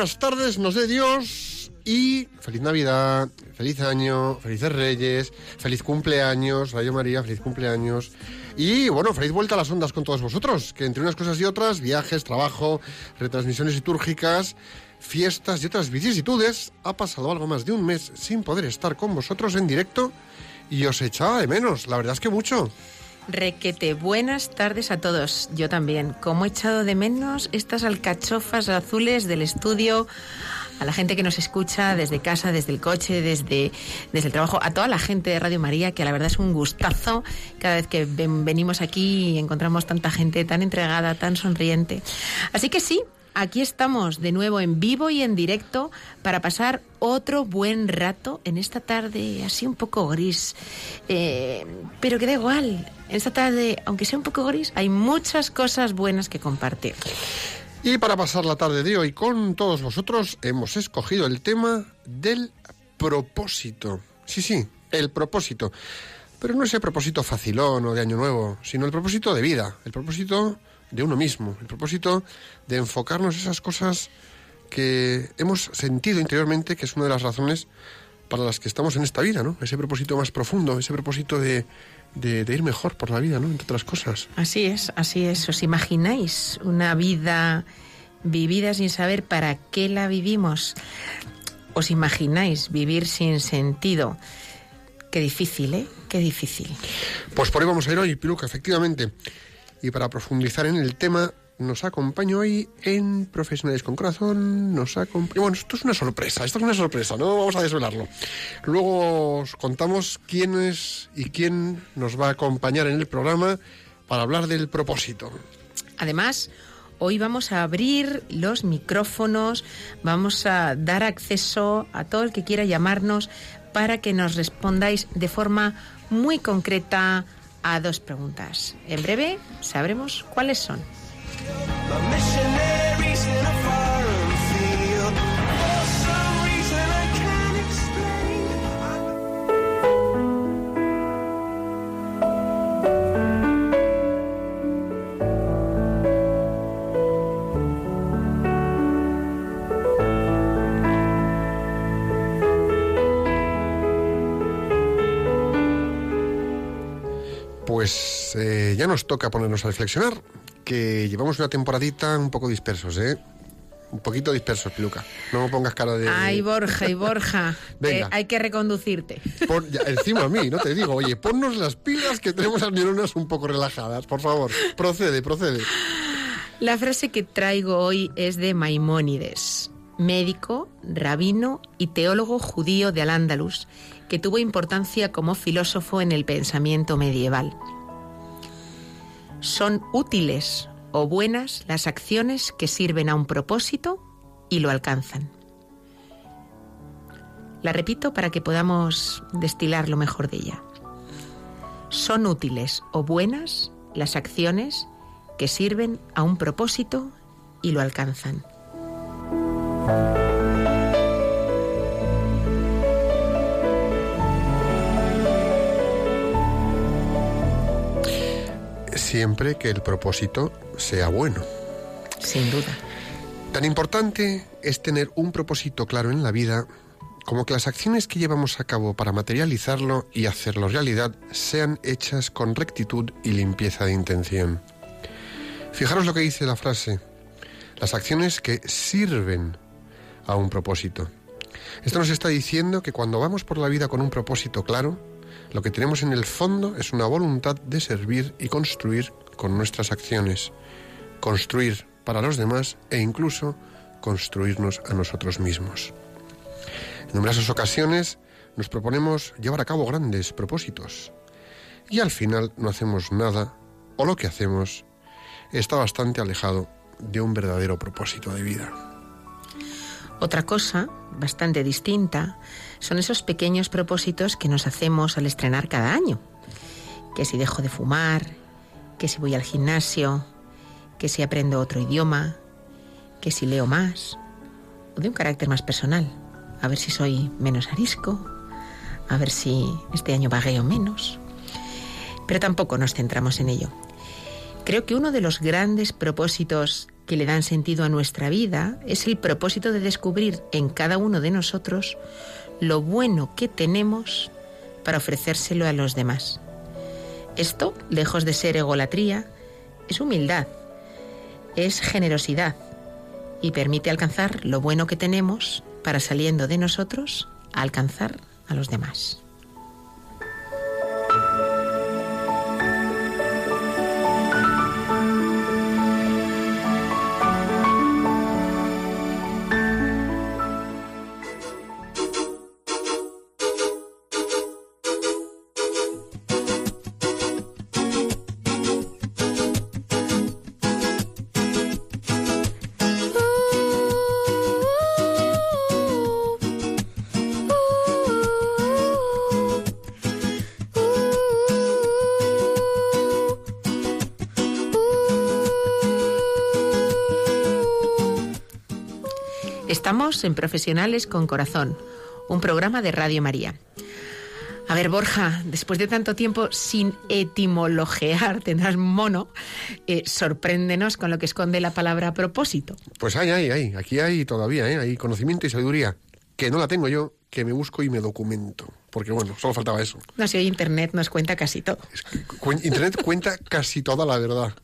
Buenas tardes, nos dé Dios y feliz Navidad, feliz año, felices Reyes, feliz cumpleaños, Radio María, feliz cumpleaños. Y bueno, feliz vuelta a las ondas con todos vosotros, que entre unas cosas y otras, viajes, trabajo, retransmisiones litúrgicas, fiestas y otras vicisitudes, ha pasado algo más de un mes sin poder estar con vosotros en directo y os echaba de menos, la verdad es que mucho. Requete, buenas tardes a todos. Yo también. Como he echado de menos estas alcachofas azules del estudio, a la gente que nos escucha desde casa, desde el coche, desde, desde el trabajo, a toda la gente de Radio María, que la verdad es un gustazo cada vez que ven- venimos aquí y encontramos tanta gente tan entregada, tan sonriente. Así que sí, Aquí estamos de nuevo en vivo y en directo para pasar otro buen rato en esta tarde así un poco gris. Eh, pero que da igual, en esta tarde, aunque sea un poco gris, hay muchas cosas buenas que compartir. Y para pasar la tarde de hoy con todos vosotros, hemos escogido el tema del propósito. Sí, sí, el propósito. Pero no ese propósito facilón o de año nuevo, sino el propósito de vida, el propósito de uno mismo, el propósito de enfocarnos esas cosas que hemos sentido interiormente, que es una de las razones para las que estamos en esta vida, ¿no? Ese propósito más profundo, ese propósito de, de, de ir mejor por la vida, ¿no? Entre otras cosas. Así es, así es. ¿Os imagináis una vida vivida sin saber para qué la vivimos? ¿Os imagináis vivir sin sentido? Qué difícil, ¿eh? Qué difícil. Pues por ahí vamos a ir hoy, Piluca, efectivamente. Y para profundizar en el tema, nos acompaña hoy en Profesionales con Corazón, nos acompaña... Bueno, esto es una sorpresa, esto es una sorpresa, no vamos a desvelarlo. Luego os contamos quién es y quién nos va a acompañar en el programa para hablar del propósito. Además, hoy vamos a abrir los micrófonos, vamos a dar acceso a todo el que quiera llamarnos para que nos respondáis de forma muy concreta a dos preguntas. En breve sabremos cuáles son. Pues eh, ya nos toca ponernos a reflexionar, que llevamos una temporadita un poco dispersos, ¿eh? Un poquito dispersos, Piluca. No me pongas cara de... Ay, Borja y Borja, Venga. hay que reconducirte. Ya, encima a mí, no te digo, oye, ponnos las pilas que tenemos las neuronas un poco relajadas, por favor. Procede, procede. La frase que traigo hoy es de Maimónides, médico, rabino y teólogo judío de Al-Ándalus, que tuvo importancia como filósofo en el pensamiento medieval. Son útiles o buenas las acciones que sirven a un propósito y lo alcanzan. La repito para que podamos destilar lo mejor de ella. Son útiles o buenas las acciones que sirven a un propósito y lo alcanzan. Siempre que el propósito sea bueno. Sin duda. Tan importante es tener un propósito claro en la vida como que las acciones que llevamos a cabo para materializarlo y hacerlo realidad sean hechas con rectitud y limpieza de intención. Fijaros lo que dice la frase, las acciones que sirven a un propósito. Esto nos está diciendo que cuando vamos por la vida con un propósito claro, lo que tenemos en el fondo es una voluntad de servir y construir con nuestras acciones, construir para los demás e incluso construirnos a nosotros mismos. En numerosas ocasiones nos proponemos llevar a cabo grandes propósitos y al final no hacemos nada o lo que hacemos está bastante alejado de un verdadero propósito de vida. Otra cosa, bastante distinta, son esos pequeños propósitos que nos hacemos al estrenar cada año. Que si dejo de fumar, que si voy al gimnasio, que si aprendo otro idioma, que si leo más, o de un carácter más personal. A ver si soy menos arisco, a ver si este año vagueo menos. Pero tampoco nos centramos en ello. Creo que uno de los grandes propósitos que le dan sentido a nuestra vida es el propósito de descubrir en cada uno de nosotros lo bueno que tenemos para ofrecérselo a los demás. Esto, lejos de ser egolatría, es humildad, es generosidad y permite alcanzar lo bueno que tenemos para saliendo de nosotros alcanzar a los demás. Estamos en Profesionales con Corazón, un programa de Radio María. A ver, Borja, después de tanto tiempo sin etimologear, tendrás mono, eh, sorpréndenos con lo que esconde la palabra propósito. Pues hay, hay, hay. Aquí hay todavía, ¿eh? Hay conocimiento y sabiduría. Que no la tengo yo, que me busco y me documento. Porque bueno, solo faltaba eso. No sé, hoy Internet nos cuenta casi todo. Internet cuenta casi toda la verdad.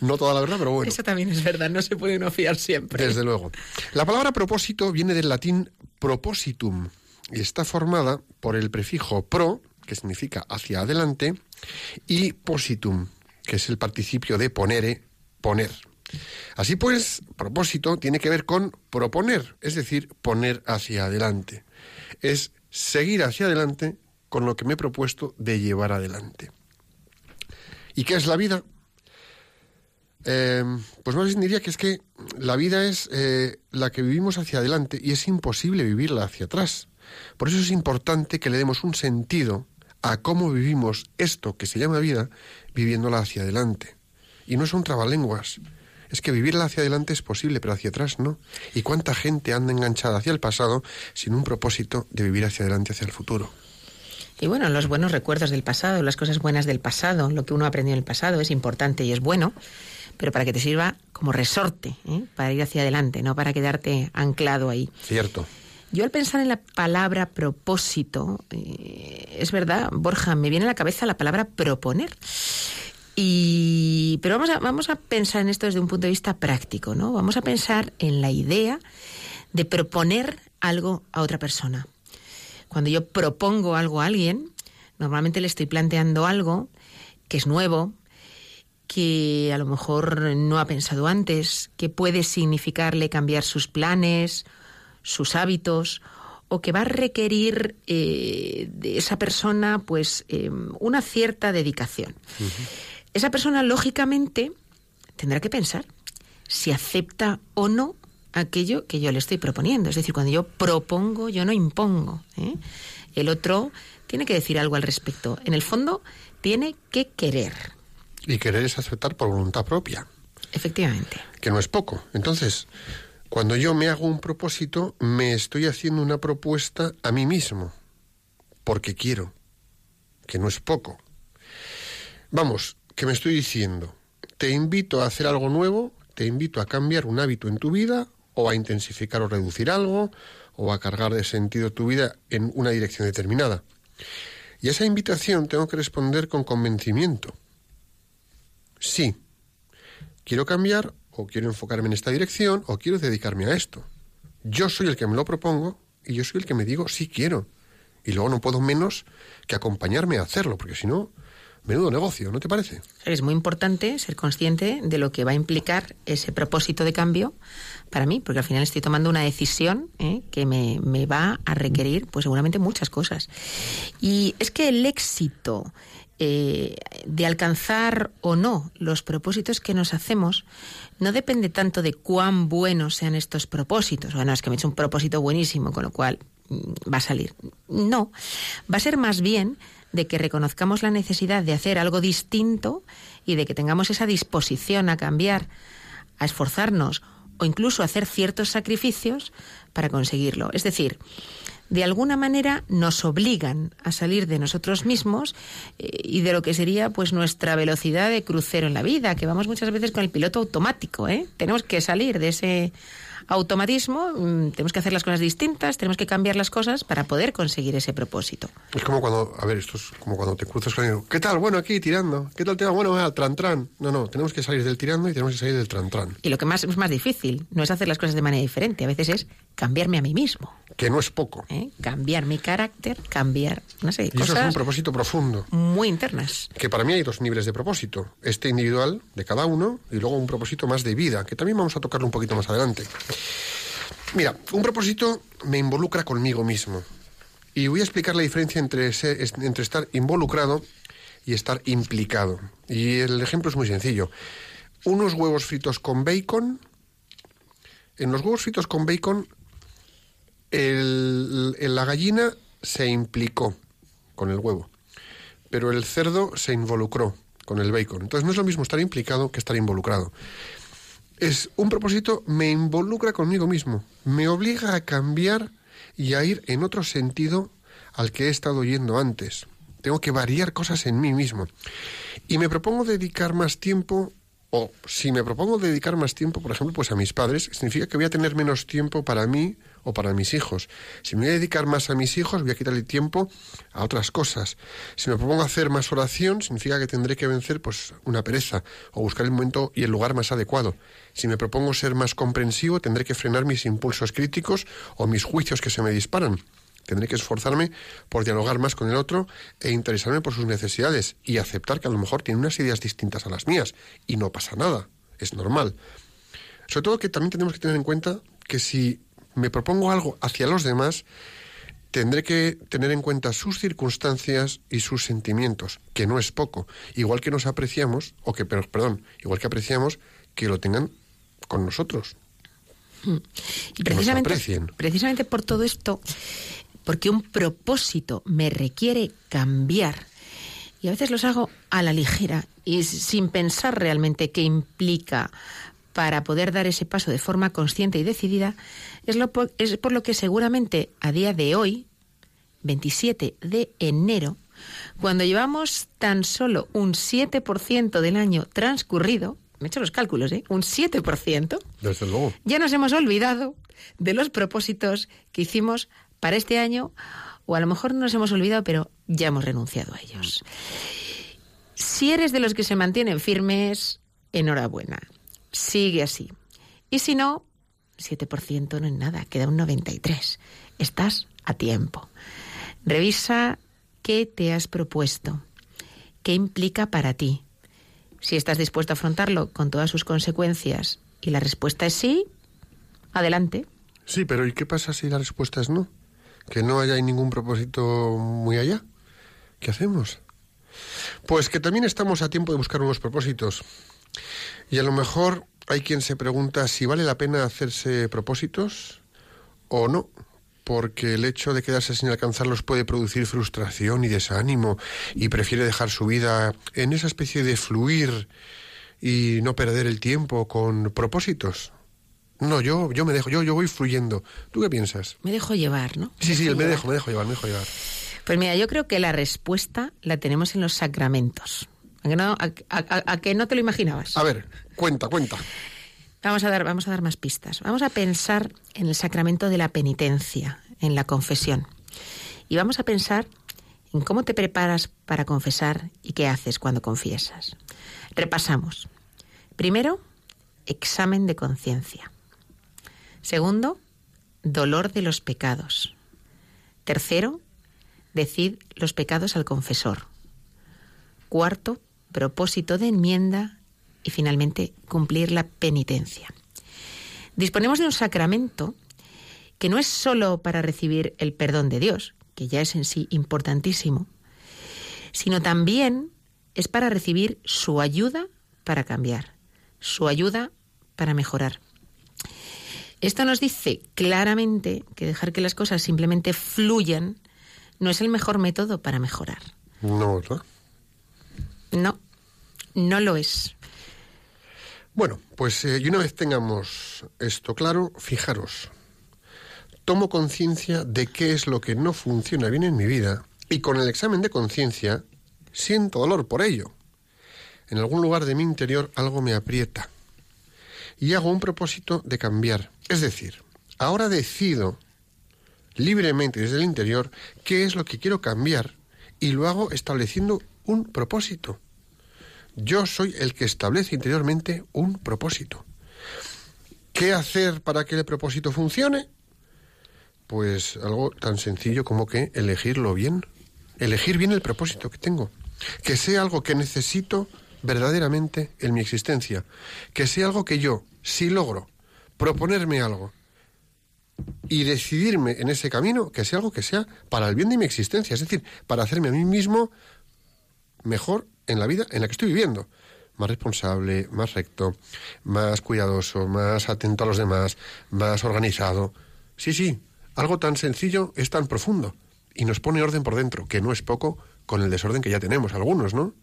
No toda la verdad, pero bueno. Eso también es verdad, no se puede uno fiar siempre. Desde luego. La palabra propósito viene del latín propositum y está formada por el prefijo pro, que significa hacia adelante, y positum, que es el participio de ponere, poner. Así pues, propósito tiene que ver con proponer, es decir, poner hacia adelante. Es seguir hacia adelante con lo que me he propuesto de llevar adelante. ¿Y qué es la vida? Eh, pues más bien diría que es que la vida es eh, la que vivimos hacia adelante y es imposible vivirla hacia atrás. Por eso es importante que le demos un sentido a cómo vivimos esto que se llama vida, viviéndola hacia adelante. Y no son trabalenguas. Es que vivirla hacia adelante es posible, pero hacia atrás no. ¿Y cuánta gente anda enganchada hacia el pasado sin un propósito de vivir hacia adelante, hacia el futuro? Y bueno, los buenos recuerdos del pasado, las cosas buenas del pasado, lo que uno aprendió en el pasado es importante y es bueno, pero para que te sirva como resorte, ¿eh? para ir hacia adelante, no para quedarte anclado ahí. Cierto. Yo al pensar en la palabra propósito, eh, es verdad, Borja, me viene a la cabeza la palabra proponer. Y, pero vamos a, vamos a pensar en esto desde un punto de vista práctico, ¿no? Vamos a pensar en la idea de proponer algo a otra persona. Cuando yo propongo algo a alguien, normalmente le estoy planteando algo que es nuevo, que a lo mejor no ha pensado antes, que puede significarle cambiar sus planes, sus hábitos, o que va a requerir eh, de esa persona pues eh, una cierta dedicación. Esa persona, lógicamente, tendrá que pensar si acepta o no aquello que yo le estoy proponiendo. Es decir, cuando yo propongo, yo no impongo. ¿eh? El otro tiene que decir algo al respecto. En el fondo, tiene que querer. Y querer es aceptar por voluntad propia. Efectivamente. que no es poco. Entonces, cuando yo me hago un propósito, me estoy haciendo una propuesta a mí mismo, porque quiero, que no es poco. Vamos, que me estoy diciendo, te invito a hacer algo nuevo, te invito a cambiar un hábito en tu vida, o a intensificar o reducir algo, o a cargar de sentido tu vida en una dirección determinada. Y a esa invitación tengo que responder con convencimiento. Sí, quiero cambiar o quiero enfocarme en esta dirección o quiero dedicarme a esto. Yo soy el que me lo propongo y yo soy el que me digo sí quiero. Y luego no puedo menos que acompañarme a hacerlo, porque si no, menudo negocio, ¿no te parece? Es muy importante ser consciente de lo que va a implicar ese propósito de cambio para mí, porque al final estoy tomando una decisión ¿eh? que me, me va a requerir, pues seguramente muchas cosas. Y es que el éxito eh, de alcanzar o no los propósitos que nos hacemos no depende tanto de cuán buenos sean estos propósitos. Bueno, es que me he hecho un propósito buenísimo, con lo cual mm, va a salir. No, va a ser más bien de que reconozcamos la necesidad de hacer algo distinto y de que tengamos esa disposición a cambiar, a esforzarnos o incluso a hacer ciertos sacrificios para conseguirlo. Es decir, de alguna manera nos obligan a salir de nosotros mismos eh, y de lo que sería pues nuestra velocidad de crucero en la vida, que vamos muchas veces con el piloto automático, ¿eh? Tenemos que salir de ese automatismo, mm, tenemos que hacer las cosas distintas, tenemos que cambiar las cosas para poder conseguir ese propósito. Es como cuando, a ver, esto es como cuando te cruzas con alguien, ¿qué tal? Bueno, aquí tirando. ¿Qué tal te va? Bueno, al tran tran. No, no, tenemos que salir del tirando y tenemos que salir del tran tran. Y lo que más es más difícil no es hacer las cosas de manera diferente, a veces es cambiarme a mí mismo, Que no es poco. ¿eh? cambiar mi carácter, cambiar, no sé, Y eso es un cosas propósito profundo. muy internas. Que para mí hay dos niveles de propósito. Este individual de cada uno y luego un propósito más de vida, que también vamos a tocarlo un poquito más adelante. Mira, un propósito me involucra conmigo mismo. Y voy a explicar la diferencia entre, entre estar involucrado y estar implicado. Y el ejemplo es muy sencillo. Unos huevos fritos con bacon. En los huevos fritos con bacon, el- la gallina se implicó con el huevo, pero el cerdo se involucró con el bacon. Entonces no es lo mismo estar implicado que estar involucrado es un propósito me involucra conmigo mismo, me obliga a cambiar y a ir en otro sentido al que he estado yendo antes. Tengo que variar cosas en mí mismo. Y me propongo dedicar más tiempo, o si me propongo dedicar más tiempo, por ejemplo, pues a mis padres, significa que voy a tener menos tiempo para mí o para mis hijos. Si me voy a dedicar más a mis hijos, voy a quitarle tiempo a otras cosas. Si me propongo hacer más oración, significa que tendré que vencer pues una pereza o buscar el momento y el lugar más adecuado. Si me propongo ser más comprensivo, tendré que frenar mis impulsos críticos o mis juicios que se me disparan. Tendré que esforzarme por dialogar más con el otro e interesarme por sus necesidades y aceptar que a lo mejor tiene unas ideas distintas a las mías y no pasa nada, es normal. Sobre todo que también tenemos que tener en cuenta que si me propongo algo hacia los demás, tendré que tener en cuenta sus circunstancias y sus sentimientos, que no es poco. Igual que nos apreciamos, o que, pero, perdón, igual que apreciamos que lo tengan con nosotros. Y Que nos precisamente, aprecien. precisamente por todo esto, porque un propósito me requiere cambiar, y a veces los hago a la ligera y sin pensar realmente qué implica para poder dar ese paso de forma consciente y decidida, es, lo po- es por lo que seguramente a día de hoy, 27 de enero, cuando llevamos tan solo un 7% del año transcurrido, me he hecho los cálculos, ¿eh? Un 7%, Desde luego. ya nos hemos olvidado de los propósitos que hicimos para este año, o a lo mejor no nos hemos olvidado, pero ya hemos renunciado a ellos. Si eres de los que se mantienen firmes, enhorabuena. Sigue así. Y si no, 7% no es nada, queda un 93%. Estás a tiempo. Revisa qué te has propuesto, qué implica para ti. Si estás dispuesto a afrontarlo con todas sus consecuencias y la respuesta es sí, adelante. Sí, pero ¿y qué pasa si la respuesta es no? Que no haya ningún propósito muy allá. ¿Qué hacemos? Pues que también estamos a tiempo de buscar nuevos propósitos. Y a lo mejor hay quien se pregunta si vale la pena hacerse propósitos o no, porque el hecho de quedarse sin alcanzarlos puede producir frustración y desánimo y prefiere dejar su vida en esa especie de fluir y no perder el tiempo con propósitos. No, yo, yo me dejo, yo, yo voy fluyendo. ¿Tú qué piensas? Me dejo llevar, ¿no? Sí, sí, me llevar. dejo, me dejo llevar, me dejo llevar. Pues mira, yo creo que la respuesta la tenemos en los sacramentos. ¿A que no, a- a- a que no te lo imaginabas? A ver, cuenta, cuenta. Vamos a dar, vamos a dar más pistas. Vamos a pensar en el sacramento de la penitencia, en la confesión. Y vamos a pensar en cómo te preparas para confesar y qué haces cuando confiesas. Repasamos. Primero, examen de conciencia. Segundo, dolor de los pecados. Tercero, decid los pecados al confesor. Cuarto, propósito de enmienda. Y finalmente, cumplir la penitencia. Disponemos de un sacramento que no es sólo para recibir el perdón de Dios, que ya es en sí importantísimo, sino también es para recibir su ayuda para cambiar, su ayuda para mejorar. Esto nos dice claramente que dejar que las cosas simplemente fluyan no es el mejor método para mejorar. No. No, no lo es. Bueno, pues eh, y una vez tengamos esto claro, fijaros, tomo conciencia de qué es lo que no funciona bien en mi vida y con el examen de conciencia siento dolor por ello. En algún lugar de mi interior algo me aprieta y hago un propósito de cambiar. Es decir, ahora decido libremente desde el interior qué es lo que quiero cambiar y lo hago estableciendo un propósito. Yo soy el que establece interiormente un propósito. ¿Qué hacer para que el propósito funcione? Pues algo tan sencillo como que elegirlo bien. Elegir bien el propósito que tengo. Que sea algo que necesito verdaderamente en mi existencia. Que sea algo que yo, si logro proponerme algo y decidirme en ese camino, que sea algo que sea para el bien de mi existencia. Es decir, para hacerme a mí mismo mejor en la vida en la que estoy viviendo. Más responsable, más recto, más cuidadoso, más atento a los demás, más organizado. Sí, sí, algo tan sencillo es tan profundo y nos pone orden por dentro, que no es poco con el desorden que ya tenemos algunos, ¿no?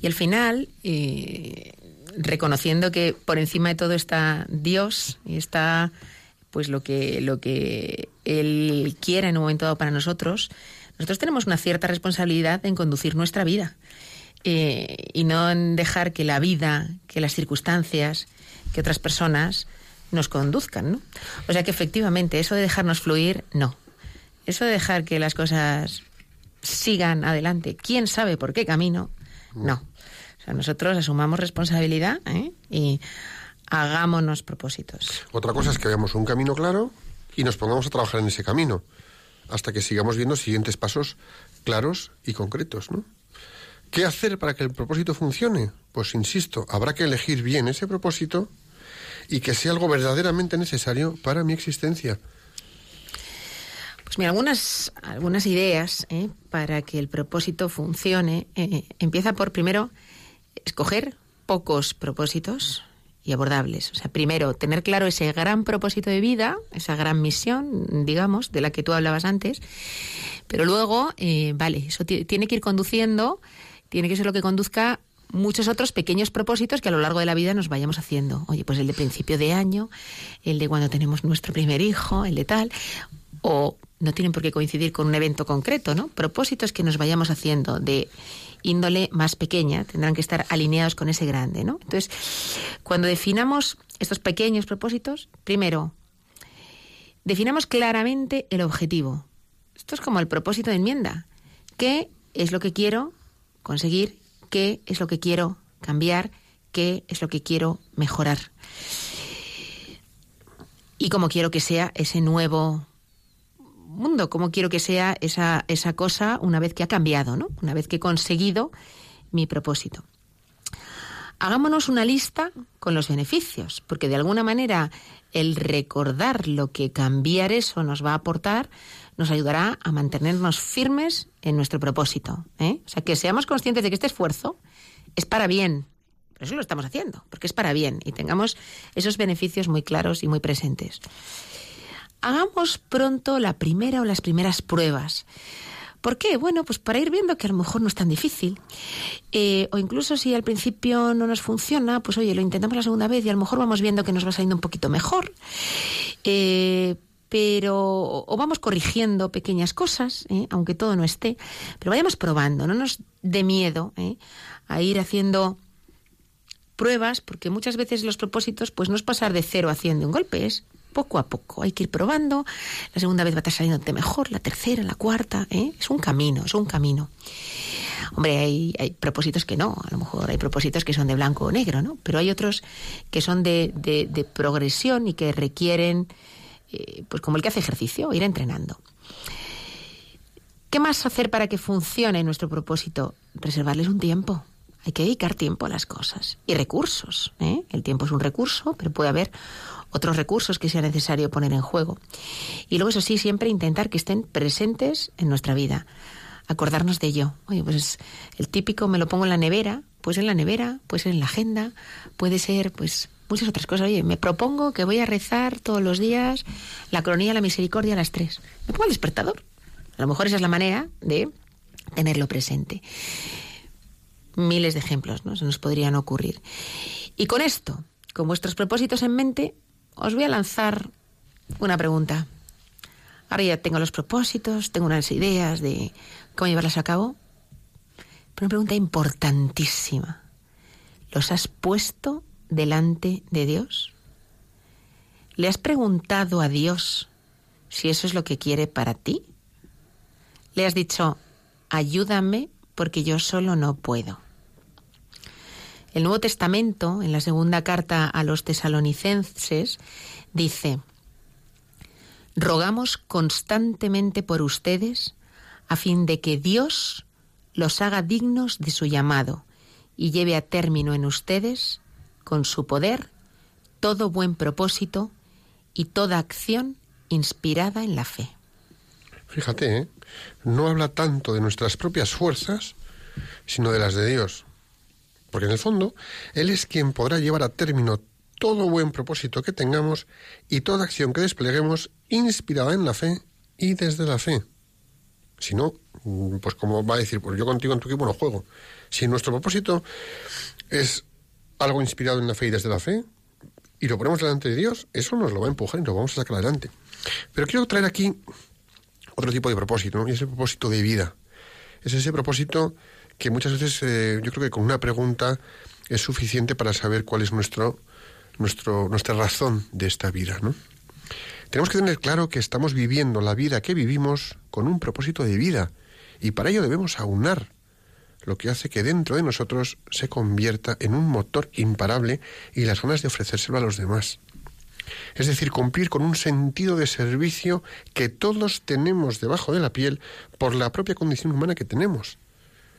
Y al final, eh, reconociendo que por encima de todo está Dios y está pues lo que, lo que Él quiera en un momento dado para nosotros, nosotros tenemos una cierta responsabilidad en conducir nuestra vida eh, y no en dejar que la vida, que las circunstancias, que otras personas nos conduzcan, ¿no? O sea que efectivamente eso de dejarnos fluir, no. Eso de dejar que las cosas sigan adelante, quién sabe por qué camino, no. O sea, nosotros asumamos responsabilidad ¿eh? y hagámonos propósitos. Otra cosa es que veamos un camino claro y nos pongamos a trabajar en ese camino hasta que sigamos viendo siguientes pasos claros y concretos, ¿no? ¿Qué hacer para que el propósito funcione? Pues insisto, habrá que elegir bien ese propósito y que sea algo verdaderamente necesario para mi existencia. Pues mira, algunas, algunas ideas ¿eh? para que el propósito funcione. eh, empieza por primero escoger pocos propósitos y abordables. O sea, primero, tener claro ese gran propósito de vida, esa gran misión, digamos, de la que tú hablabas antes. Pero luego, eh, vale, eso ti- tiene que ir conduciendo, tiene que ser lo que conduzca muchos otros pequeños propósitos que a lo largo de la vida nos vayamos haciendo. Oye, pues el de principio de año, el de cuando tenemos nuestro primer hijo, el de tal, o no tienen por qué coincidir con un evento concreto, ¿no? Propósitos que nos vayamos haciendo de índole más pequeña tendrán que estar alineados con ese grande, ¿no? Entonces, cuando definamos estos pequeños propósitos, primero, definamos claramente el objetivo. Esto es como el propósito de enmienda. ¿Qué es lo que quiero conseguir? ¿Qué es lo que quiero cambiar? ¿Qué es lo que quiero mejorar? Y cómo quiero que sea ese nuevo mundo, cómo quiero que sea esa, esa cosa una vez que ha cambiado, ¿no? Una vez que he conseguido mi propósito. Hagámonos una lista con los beneficios, porque de alguna manera el recordar lo que cambiar eso nos va a aportar nos ayudará a mantenernos firmes en nuestro propósito. ¿eh? O sea, que seamos conscientes de que este esfuerzo es para bien. Por eso lo estamos haciendo, porque es para bien y tengamos esos beneficios muy claros y muy presentes hagamos pronto la primera o las primeras pruebas. ¿Por qué? Bueno, pues para ir viendo que a lo mejor no es tan difícil. Eh, o incluso si al principio no nos funciona, pues oye, lo intentamos la segunda vez y a lo mejor vamos viendo que nos va saliendo un poquito mejor. Eh, pero o vamos corrigiendo pequeñas cosas, ¿eh? aunque todo no esté, pero vayamos probando, no nos dé miedo ¿eh? a ir haciendo pruebas, porque muchas veces los propósitos pues no es pasar de cero a cien de un golpe, es poco a poco. Hay que ir probando. La segunda vez va a estar saliéndote mejor, la tercera, la cuarta. ¿eh? Es un camino, es un camino. Hombre, hay, propósitos que no, a lo mejor hay propósitos que son de blanco o negro, ¿no? Pero hay otros que son de progresión y que requieren, eh, pues como el que hace ejercicio, ir entrenando. ¿Qué más hacer para que funcione nuestro propósito? Reservarles un tiempo. Hay que dedicar tiempo a las cosas y recursos. ¿eh? El tiempo es un recurso, pero puede haber otros recursos que sea necesario poner en juego. Y luego, eso sí, siempre intentar que estén presentes en nuestra vida. Acordarnos de ello. Oye, pues el típico me lo pongo en la nevera, pues en la nevera, pues en la agenda, puede ser, pues muchas otras cosas. Oye, me propongo que voy a rezar todos los días la cronía la misericordia a las tres. Me pongo el despertador. A lo mejor esa es la manera de tenerlo presente. Miles de ejemplos, ¿no? Se nos podrían ocurrir. Y con esto, con vuestros propósitos en mente, os voy a lanzar una pregunta. Ahora ya tengo los propósitos, tengo unas ideas de cómo llevarlas a cabo. Pero una pregunta importantísima. ¿Los has puesto delante de Dios? ¿Le has preguntado a Dios si eso es lo que quiere para ti? ¿Le has dicho, ayúdame porque yo solo no puedo? El Nuevo Testamento, en la segunda carta a los tesalonicenses, dice, rogamos constantemente por ustedes a fin de que Dios los haga dignos de su llamado y lleve a término en ustedes, con su poder, todo buen propósito y toda acción inspirada en la fe. Fíjate, ¿eh? no habla tanto de nuestras propias fuerzas, sino de las de Dios. Porque en el fondo, Él es quien podrá llevar a término todo buen propósito que tengamos y toda acción que despleguemos inspirada en la fe y desde la fe. Si no, pues como va a decir, pues yo contigo en tu equipo no juego. Si nuestro propósito es algo inspirado en la fe y desde la fe, y lo ponemos delante de Dios, eso nos lo va a empujar y lo vamos a sacar adelante. Pero quiero traer aquí otro tipo de propósito, ¿no? y es el propósito de vida. Es ese propósito que muchas veces eh, yo creo que con una pregunta es suficiente para saber cuál es nuestro, nuestro, nuestra razón de esta vida. ¿no? Tenemos que tener claro que estamos viviendo la vida que vivimos con un propósito de vida y para ello debemos aunar lo que hace que dentro de nosotros se convierta en un motor imparable y las ganas de ofrecérselo a los demás. Es decir, cumplir con un sentido de servicio que todos tenemos debajo de la piel por la propia condición humana que tenemos.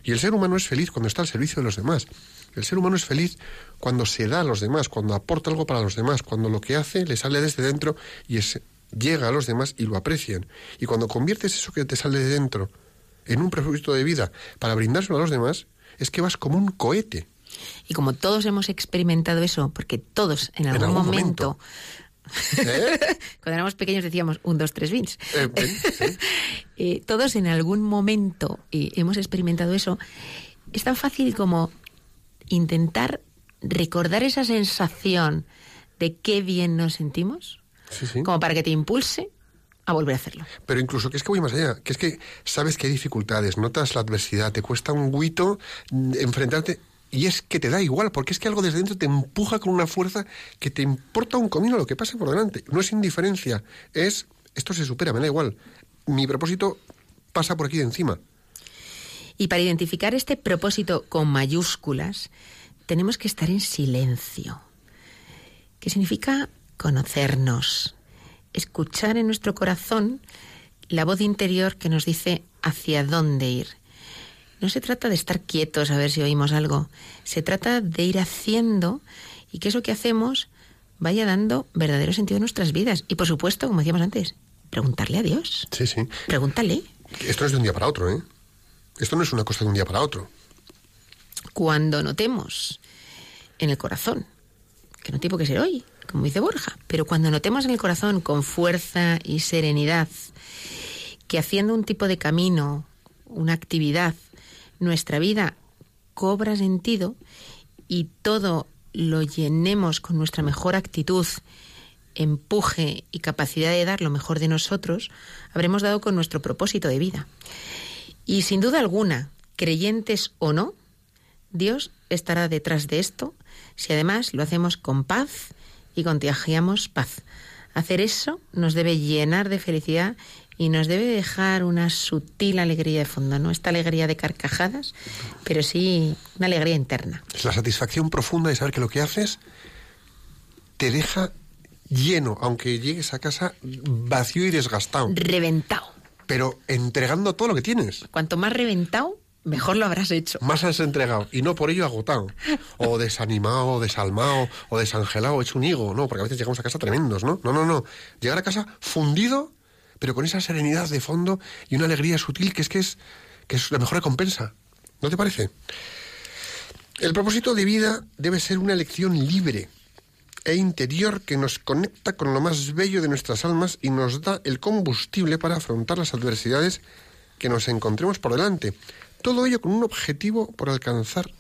Y el ser humano es feliz cuando está al servicio de los demás. El ser humano es feliz cuando se da a los demás, cuando aporta algo para los demás, cuando lo que hace le sale desde dentro y es- llega a los demás y lo aprecian. Y cuando conviertes eso que te sale de dentro en un propósito de vida para brindárselo a los demás, es que vas como un cohete. Y como todos hemos experimentado eso, porque todos en algún, algún momento, ¿Eh? cuando éramos pequeños decíamos un, dos, tres bins, Eh, sí. Eh, todos en algún momento hemos experimentado eso, es tan fácil como intentar recordar esa sensación de qué bien nos sentimos, Sí, sí. como para que te impulse a volver a hacerlo. Pero incluso que es que voy más allá, que es que sabes que hay dificultades, notas la adversidad, te cuesta un guito enfrentarte y es que te da igual, porque es que algo desde dentro te empuja con una fuerza que te importa un comino lo que pase por delante. No es indiferencia, es esto se supera, me da igual. Mi propósito pasa por aquí de encima. Y para identificar este propósito con mayúsculas, tenemos que estar en silencio, que significa conocernos, escuchar en nuestro corazón la voz interior que nos dice hacia dónde ir. No se trata de estar quietos a ver si oímos algo, se trata de ir haciendo y que eso que hacemos vaya dando verdadero sentido a nuestras vidas. Y por supuesto, como decíamos antes, preguntarle a Dios. Sí, sí. Pregúntale. Esto no es de un día para otro, ¿eh? Esto no es una cosa de un día para otro. cuando notemos en el corazón, que no tiene qué ser hoy, como dice Borja, pero cuando notemos en el corazón con fuerza y serenidad que haciendo un tipo de camino, una actividad, nuestra vida cobra sentido y todo lo llenemos con nuestra mejor actitud, empuje y capacidad de dar lo mejor de nosotros, habremos dado con nuestro propósito de vida. Y sin duda alguna, creyentes o no, Dios estará detrás de esto si además lo hacemos con paz y contagiamos paz. Hacer eso nos debe llenar de felicidad y nos debe dejar una sutil alegría de fondo, ¿no? Esta alegría de carcajadas, pero sí una alegría interna. Es la satisfacción profunda de saber que lo que haces te deja lleno, aunque llegues a casa vacío y desgastado, Reventado. pero entregando todo lo que tienes. Cuanto más reventado, mejor lo habrás hecho. Más has entregado y no por ello agotado, o desanimado, o desalmado, o desangelado, hecho un higo, no, porque a veces llegamos a casa tremendos, ¿no? No, no, no. Llegar a casa fundido, pero con esa serenidad de fondo y una alegría sutil que es que es, que es la mejor recompensa. ¿No te parece? El propósito de vida debe ser una elección libre e interior que nos conecta con lo más bello de nuestras almas y nos da el combustible para afrontar las adversidades que nos encontremos por delante. Todo ello con un objetivo por alcanzar.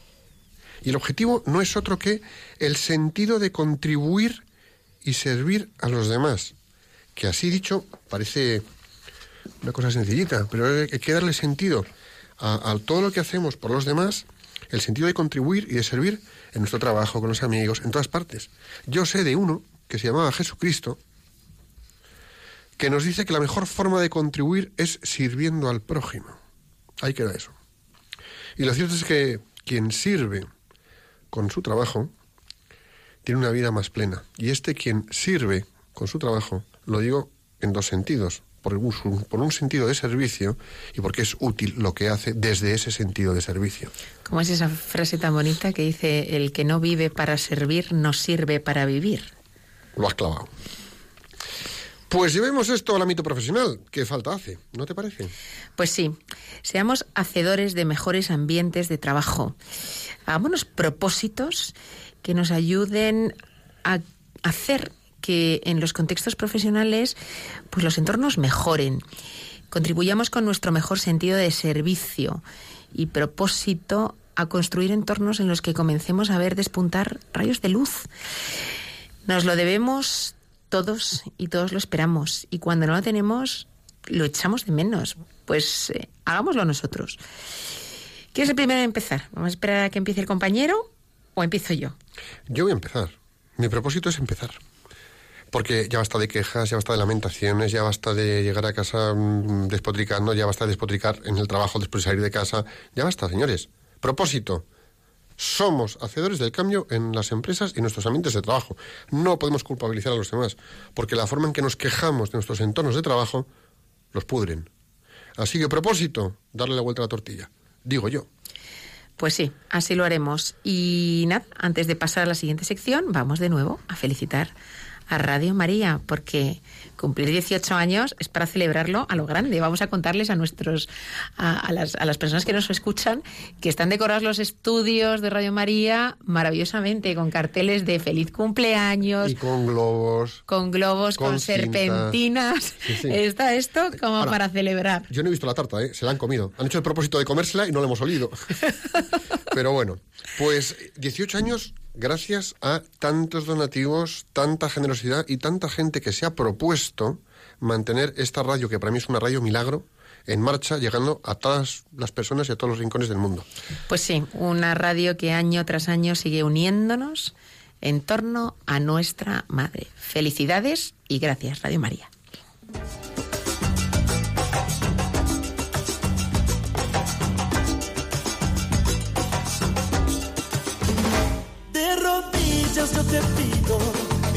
Y el objetivo no es otro que el sentido de contribuir y servir a los demás. Que así dicho parece una cosa sencillita, pero hay que darle sentido a, todo lo que hacemos por los demás, el sentido de contribuir y de servir en nuestro trabajo, con los amigos, en todas partes. Yo sé de uno que se llamaba Jesucristo, que nos dice que la mejor forma de contribuir es sirviendo al prójimo. Ahí queda eso. Y lo cierto es que quien sirve con su trabajo tiene una vida más plena. Y este quien sirve con su trabajo, lo digo en dos sentidos. Por un, por un sentido de servicio y porque es útil lo que hace desde ese sentido de servicio. ¿Cómo es esa frase tan bonita que dice, el que no vive para servir no sirve para vivir? Lo has clavado. Pues llevemos esto al ámbito profesional. ¿Qué falta hace? ¿No te parece? Pues sí, seamos hacedores de mejores ambientes de trabajo. Hagámonos propósitos que nos ayuden a hacer que en los contextos profesionales pues los entornos mejoren. Contribuyamos con nuestro mejor sentido de servicio y propósito a construir entornos en los que comencemos a ver despuntar rayos de luz. Nos lo debemos todos y todos lo esperamos. Y cuando no lo tenemos, lo echamos de menos. Pues eh, hagámoslo nosotros. ¿Quién es el primero en empezar? ¿Vamos a esperar a que empiece el compañero o empiezo yo? Yo voy a empezar. Mi propósito es empezar. Porque ya basta de quejas, ya basta de lamentaciones, ya basta de llegar a casa mm, despotricando, ya basta de despotricar en el trabajo después de salir de casa. Ya basta, señores. Propósito. Somos hacedores del cambio en las empresas y nuestros ambientes de trabajo. No podemos culpabilizar a los demás, porque la forma en que nos quejamos de nuestros entornos de trabajo los pudren. Así que propósito, darle la vuelta a la tortilla. Digo yo. Pues sí, así lo haremos. Y nada, antes de pasar a la siguiente sección, vamos de nuevo a felicitar a Radio María, porque cumplir 18 años es para celebrarlo a lo grande. Vamos a contarles a nuestros, a, a las, a las personas que nos escuchan, que están decorados los estudios de Radio María maravillosamente, con carteles de feliz cumpleaños, Y con globos. con globos, con, serpentinas. Sí, sí. Está esto como Ahora, para celebrar. Yo no he visto la tarta, ¿eh? Se la han comido. Han hecho el propósito de comérsela y no la hemos olido. Pero bueno, pues 18 años gracias a tantos donativos, tanta generosidad y tanta gente que se ha propuesto mantener esta radio, que para mí es una radio milagro, en marcha, llegando a todas las personas y a todos los rincones del mundo. Pues sí, una radio que año tras año sigue uniéndonos en torno a nuestra madre. Felicidades y gracias, Radio María. Te pido,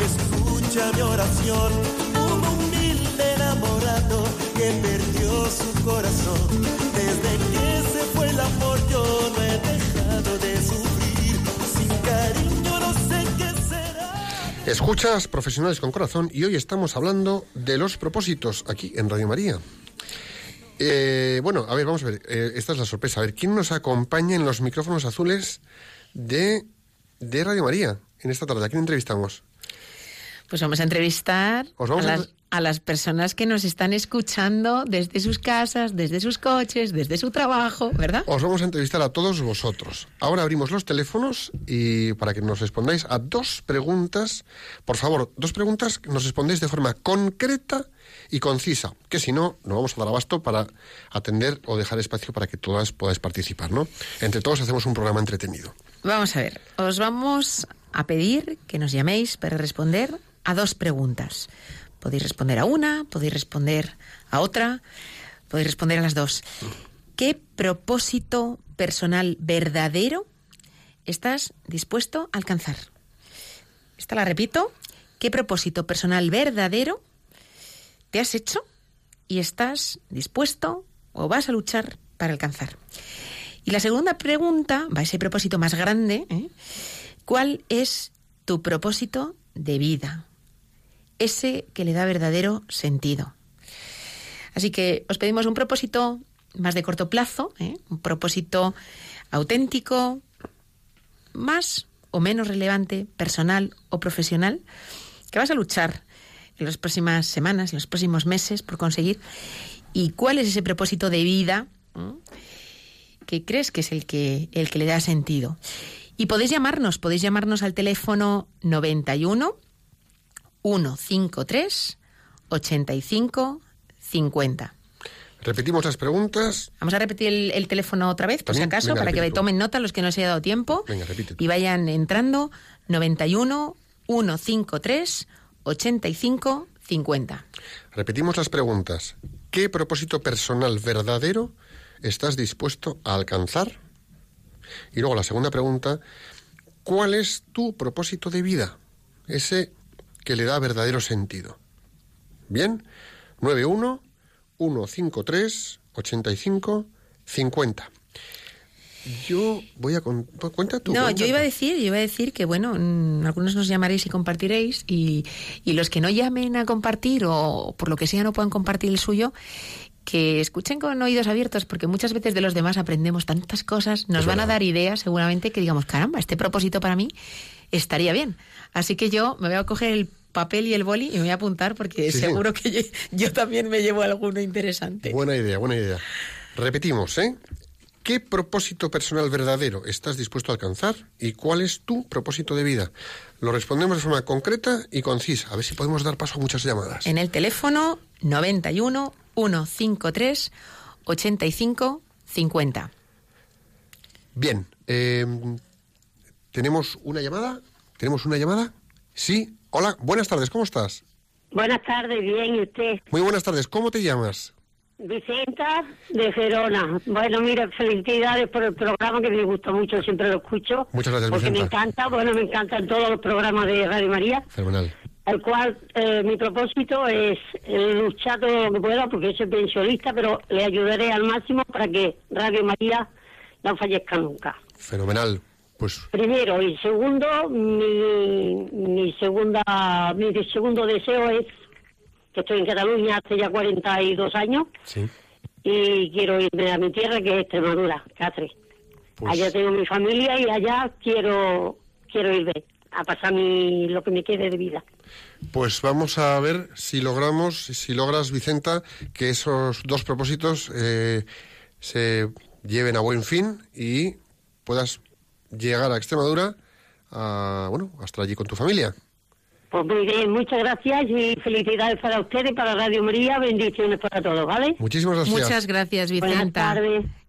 escucha mi oración. Un humilde enamorado que perdió su corazón. Desde que se fue el amor yo no he dejado de sufrir. Sin cariño no sé qué será. Escuchas Profesionales con Corazón y hoy estamos hablando de los propósitos aquí en Radio María. Eh, bueno, a ver, vamos a ver, eh, esta es la sorpresa. A ver, ¿quién nos acompaña en los micrófonos azules de, de Radio María en esta tarde? ¿A quién entrevistamos? Pues vamos a entrevistar vamos a, las, entre- a las personas que nos están escuchando desde sus casas, desde sus coches, desde su trabajo, ¿verdad? Os vamos a entrevistar a todos vosotros. Ahora abrimos los teléfonos y para que nos respondáis a dos preguntas, por favor, dos preguntas que nos respondéis de forma concreta y concisa, que si no, no vamos a dar abasto para atender o dejar espacio para que todas podáis participar, ¿no? Entre todos hacemos un programa entretenido. Vamos a ver, os vamos a pedir que nos llaméis para responder a dos preguntas. Podéis responder a una, podéis responder a otra, podéis responder a las dos. ¿Qué propósito personal verdadero estás dispuesto a alcanzar? Esta la repito. ¿Qué propósito personal verdadero te has hecho y estás dispuesto o vas a luchar para alcanzar? Y la segunda pregunta va a ese propósito más grande. ¿eh? ¿Cuál es tu propósito de vida? Ese que le da verdadero sentido. Así que os pedimos un propósito más de corto plazo, ¿eh? un propósito auténtico, más o menos relevante, personal o profesional, que vas a luchar en las próximas semanas, en los próximos meses por conseguir. ¿Y cuál es ese propósito de vida que crees que es el que, el que le da sentido? Y podéis llamarnos, podéis llamarnos al teléfono 91 153 85 50. Repetimos las preguntas. Vamos a repetir el, teléfono otra vez, por si acaso, para que tomen nota los que no se haya dado tiempo. Venga, y vayan entrando 91 153 85 50. Repetimos las preguntas. ¿Qué propósito personal verdadero estás dispuesto a alcanzar? Y luego la segunda pregunta, ¿cuál es tu propósito de vida? Ese que le da verdadero sentido. Bien, 91 153 85 50. Yo voy a contar. cuenta tú. No, yo iba a decir, yo iba a decir que bueno, mm, algunos nos llamaréis y compartiréis y, y los que no llamen a compartir o por lo que sea no puedan compartir el suyo, que escuchen con oídos abiertos, porque muchas veces de los demás aprendemos tantas cosas, nos van a dar ideas seguramente que digamos, caramba, este propósito para mí estaría bien. Así que yo me voy a coger el papel y el boli y me voy a apuntar porque seguro que yo, también me llevo alguno interesante. Buena idea, buena idea. Repetimos, ¿eh? ¿Qué propósito personal verdadero estás dispuesto a alcanzar y cuál es tu propósito de vida? Lo respondemos de forma concreta y concisa. A ver si podemos dar paso a muchas llamadas. En el teléfono 91 153 85 50. Bien, eh, tenemos una llamada. ¿Tenemos una llamada? Sí, Hola, buenas tardes, ¿cómo estás? Buenas tardes, bien, ¿y usted? Muy buenas tardes, ¿cómo te llamas? Vicenta de Gerona. Bueno, mira, felicidades por el programa que me gusta mucho, siempre lo escucho. Muchas gracias, Porque me encanta, bueno, me encantan todos los programas de Radio María. Fenomenal. El cual eh, mi propósito es luchar todo lo que pueda, porque soy pensionista, pero le ayudaré al máximo para que Radio María no fallezca nunca. Fenomenal. Pues... Primero y segundo, mi, mi segunda, mi segundo deseo es que estoy en Cataluña hace ya 42 años y quiero irme a mi tierra que es Extremadura, Cáceres. Pues allá tengo mi familia y allá quiero quiero irme a pasar mi, lo que me quede de vida. Pues vamos a ver si logramos, si logras, Vicenta, que esos dos propósitos eh, se lleven a buen fin y puedas llegar a Extremadura, bueno, hasta allí con tu familia. Pues muy bien, muchas gracias y felicidades para ustedes, para Radio María, bendiciones para todos, ¿vale? Muchísimas gracias. Muchas gracias, Vicenta.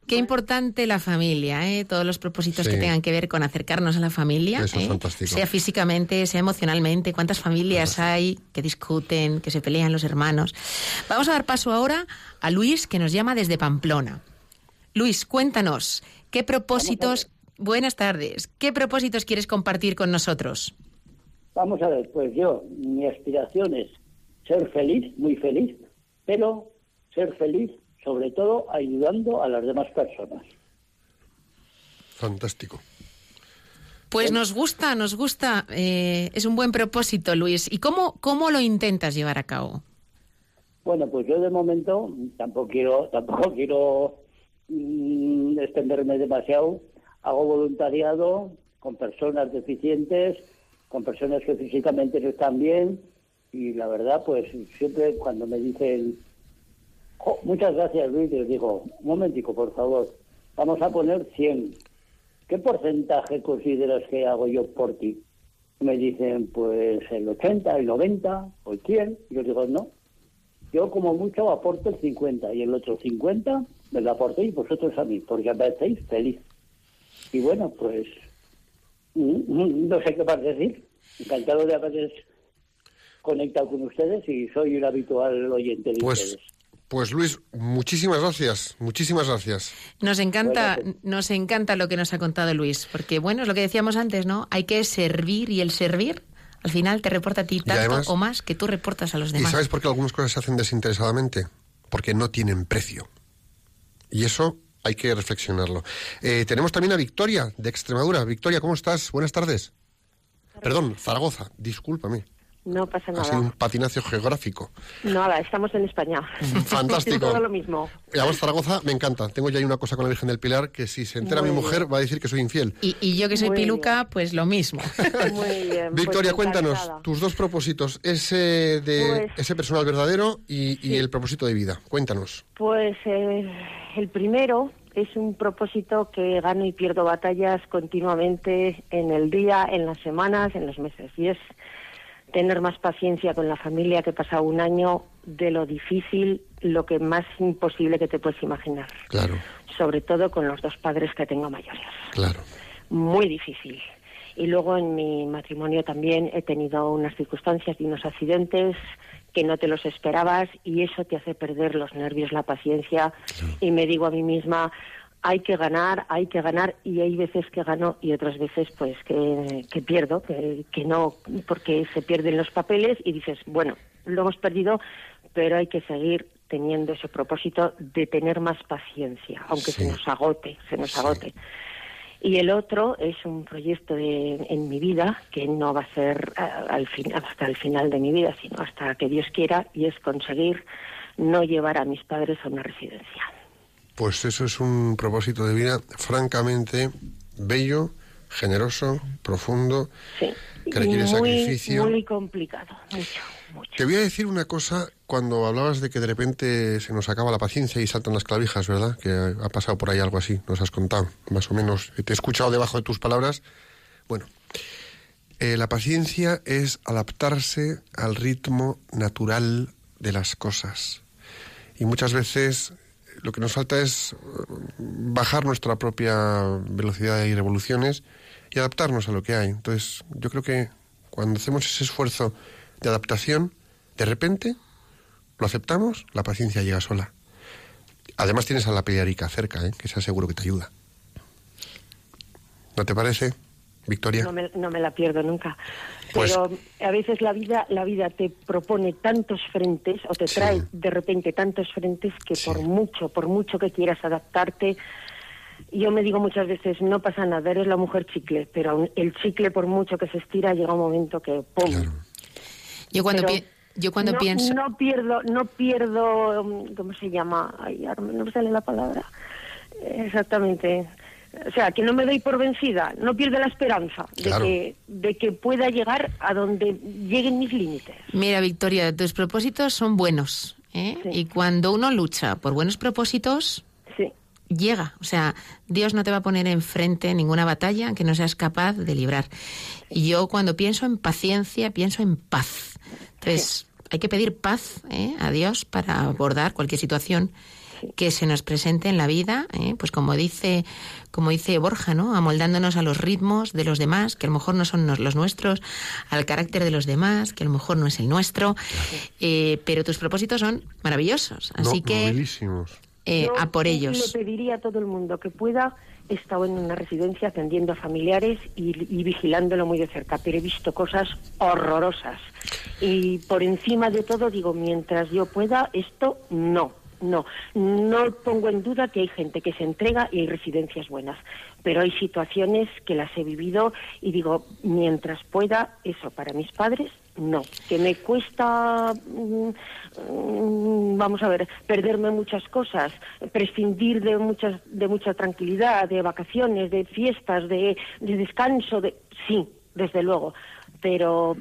Qué importante la familia, ¿eh? todos los propósitos que tengan que ver con acercarnos a la familia, Eso ¿eh? sea físicamente, sea emocionalmente. ¿Cuántas familias hay que discuten, que se pelean los hermanos? Vamos a dar paso ahora a Luis, que nos llama desde Pamplona. Luis, cuéntanos, ¿qué propósitos Buenas tardes. ¿Qué propósitos quieres compartir con nosotros? Vamos a ver, pues yo, mi aspiración es ser feliz, muy feliz, pero ser feliz sobre todo ayudando a las demás personas. Fantástico. Pues nos gusta, nos gusta. Eh, es un buen propósito, Luis. ¿Y cómo, cómo lo intentas llevar a cabo? Bueno, pues yo de momento tampoco quiero, tampoco quiero mm, extenderme demasiado, hago voluntariado con personas deficientes, con personas que físicamente no están bien y la verdad pues siempre cuando me dicen muchas gracias Luis, les digo, un momentico por favor, vamos a poner 100. ¿Qué porcentaje consideras que hago yo por ti? Me dicen pues el 80, el 90 o el 100. Yo digo no, yo como mucho aporto el 50 y el otro 50 me lo aportéis vosotros a mí, porque me hacéis feliz. Y bueno, pues mm, mm, no sé qué más decir. Encantado de haber conectado con ustedes y soy un habitual oyente de Pues, ustedes. Pues Luis, muchísimas gracias, muchísimas gracias. Nos encanta, pues- nos encanta lo que nos ha contado Luis, porque bueno, es lo que decíamos antes, ¿no? Hay que servir y el servir al final te reporta a ti tanto además- o más que tú reportas a los ¿Y demás. sabes por qué algunas cosas se hacen desinteresadamente? Porque no tienen precio. Y eso hay que reflexionarlo. Eh, tenemos también a Victoria, de Extremadura. Victoria, ¿cómo estás? Buenas tardes. Perdón, Zaragoza, discúlpame. No pasa Ha sido un nada. patinacio geográfico. Nada, estamos en España. Fantástico. Todo lo mismo. Y además Zaragoza me encanta. Tengo ya ahí una cosa con la Virgen del Pilar que si se entera Muy mi bien. mujer va a decir que soy infiel. Y, y yo que soy Muy piluca, pues lo mismo. Muy bien. pues Victoria, cuéntanos encantada. tus dos propósitos, ese de Pues- ese personal verdadero y, y el propósito de vida. Cuéntanos. Pues eh, el primero es un propósito que gano y pierdo batallas continuamente en el día, en las semanas, en los meses. Y es tener más paciencia con la familia que pasa un año de lo difícil, lo que más imposible que te puedes imaginar. Claro, Sobre todo con los dos padres que tengo mayores. claro. muy difícil. Y luego en mi matrimonio también he tenido unas circunstancias y unos accidentes que no te los esperabas y eso te hace perder los nervios, la paciencia y me digo a mí misma, hay que ganar, hay que ganar y hay veces que gano y otras veces pues que, que pierdo, que, que no, porque se pierden los papeles y dices, bueno, lo hemos perdido, pero hay que seguir teniendo ese propósito de tener más paciencia, aunque Sí. se nos agote, se nos Sí. agote. Y el otro es un proyecto de, en mi vida que no va a ser ah, al fin, hasta el final de mi vida, sino hasta que Dios quiera, y es conseguir no llevar a mis padres a una residencia. Pues eso es un propósito de vida francamente bello, generoso, profundo, Sí. que requiere muy, sacrificio. Muy complicado, mucho, mucho. Te voy a decir una cosa cuando hablabas de que de repente se nos acaba la paciencia y saltan las clavijas, ¿verdad? Que ha pasado por ahí algo así, nos has contado, más o menos. Te he escuchado debajo de tus palabras. Bueno, eh, la paciencia es adaptarse al ritmo natural de las cosas. Y muchas veces lo que nos falta es eh, bajar nuestra propia velocidad y revoluciones y adaptarnos a lo que hay. Entonces, yo creo que cuando hacemos ese esfuerzo de adaptación, de repente lo aceptamos, la paciencia llega sola. Además tienes a la pelearica cerca, ¿eh? que se aseguro que te ayuda. ¿No te parece, Victoria? No me, no me la pierdo nunca. Pues- Pero a veces la vida, la vida te propone tantos frentes o te Sí. trae de repente tantos frentes que Sí. por mucho, por mucho que quieras adaptarte, yo me digo muchas veces, no pasa nada, eres la mujer chicle, pero aún el chicle por mucho que se estira llega un momento que ¡pum! Claro. Yo cuando, Pero yo cuando no, pienso... No pierdo, no pierdo, um, ¿cómo se llama? Ay, no me sale la palabra. Eh, Exactamente. O sea, que no me doy por vencida, no pierdo la esperanza de, que, de que pueda llegar a donde lleguen mis límites. Mira, Victoria, tus propósitos son buenos. ¿eh? Sí. Y cuando uno lucha por buenos propósitos, Sí, llega. O sea, Dios no te va a poner enfrente ninguna batalla que no seas capaz de librar. Y yo cuando pienso en paciencia, pienso en paz. Entonces, hay que pedir paz ¿eh? a Dios para abordar cualquier situación que se nos presente en la vida, ¿eh? pues como dice, como dice Borja, ¿no? Amoldándonos a los ritmos de los demás, que a lo mejor no son los nuestros, al carácter de los demás, que a lo mejor no es el nuestro, eh, pero tus propósitos son maravillosos, así No- que eh, a por ellos. Le pediría a todo el mundo que pueda. He estado en una residencia atendiendo a familiares y, y vigilándolo muy de cerca, pero he visto cosas horrorosas. Y por encima de todo digo, mientras yo pueda, esto no, no. No pongo en duda que hay gente que se entrega y hay residencias buenas, pero hay situaciones que las he vivido y digo, mientras pueda, eso para mis padres, no. Que me cuesta, mm, mm, vamos a ver, perderme muchas cosas, prescindir de muchas, de mucha tranquilidad, de vacaciones, de fiestas, de, de descanso, de sí, desde luego, pero